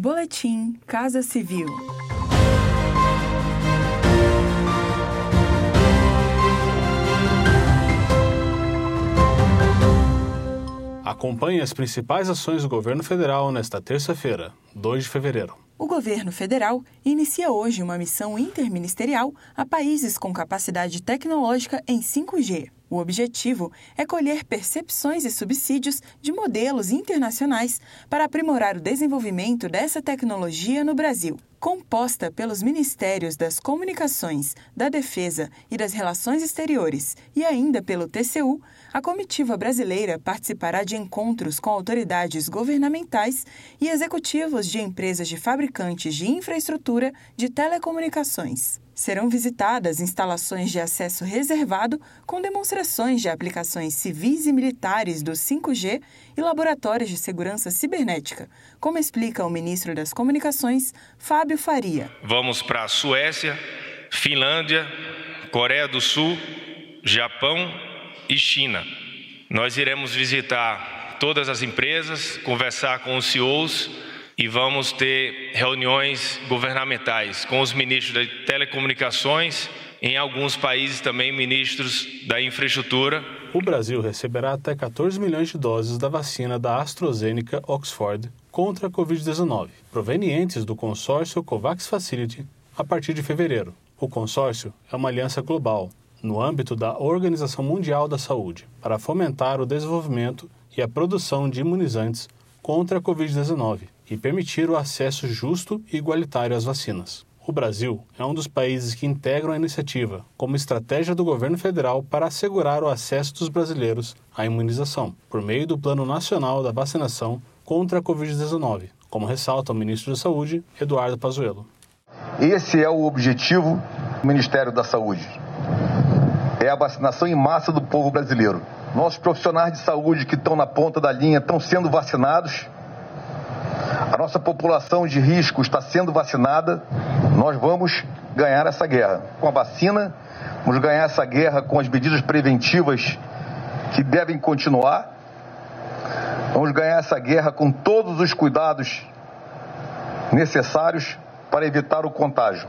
Boletim Casa Civil. Acompanhe as principais ações do governo federal nesta terça-feira, 2 de fevereiro. O governo federal inicia hoje uma missão interministerial a países com capacidade tecnológica em 5G. O objetivo é colher percepções e subsídios de modelos internacionais para aprimorar o desenvolvimento dessa tecnologia no Brasil. Composta pelos Ministérios das Comunicações, da Defesa e das Relações Exteriores e ainda pelo TCU, a comitiva brasileira participará de encontros com autoridades governamentais e executivos de empresas de fabricantes de infraestrutura de telecomunicações. Serão visitadas instalações de acesso reservado com demonstrações de aplicações civis e militares do 5G e laboratórios de segurança cibernética, como explica o ministro das Comunicações, Fábio Faria. Vamos para a Suécia, Finlândia, Coreia do Sul, Japão e China. Nós iremos visitar todas as empresas, conversar com os CEOs e vamos ter reuniões governamentais com os ministros de telecomunicações, em alguns países também ministros da infraestrutura. O Brasil receberá até 14 milhões de doses da vacina da AstraZeneca Oxford contra a Covid-19, provenientes do consórcio COVAX Facility, a partir de fevereiro. O consórcio é uma aliança global, no âmbito da Organização Mundial da Saúde, para fomentar o desenvolvimento e a produção de imunizantes contra a Covid-19 e permitir o acesso justo e igualitário às vacinas. O Brasil é um dos países que integram a iniciativa como estratégia do governo federal para assegurar o acesso dos brasileiros à imunização, por meio do Plano Nacional da Vacinação contra a Covid-19, como ressalta o ministro da Saúde, Eduardo Pazuello. Esse é o objetivo do Ministério da Saúde. É a vacinação em massa do povo brasileiro. Nossos profissionais de saúde que estão na ponta da linha estão sendo vacinados a nossa população de risco está sendo vacinada, nós vamos ganhar essa guerra. Com a vacina, vamos ganhar essa guerra com as medidas preventivas que devem continuar. Vamos ganhar essa guerra com todos os cuidados necessários para evitar o contágio.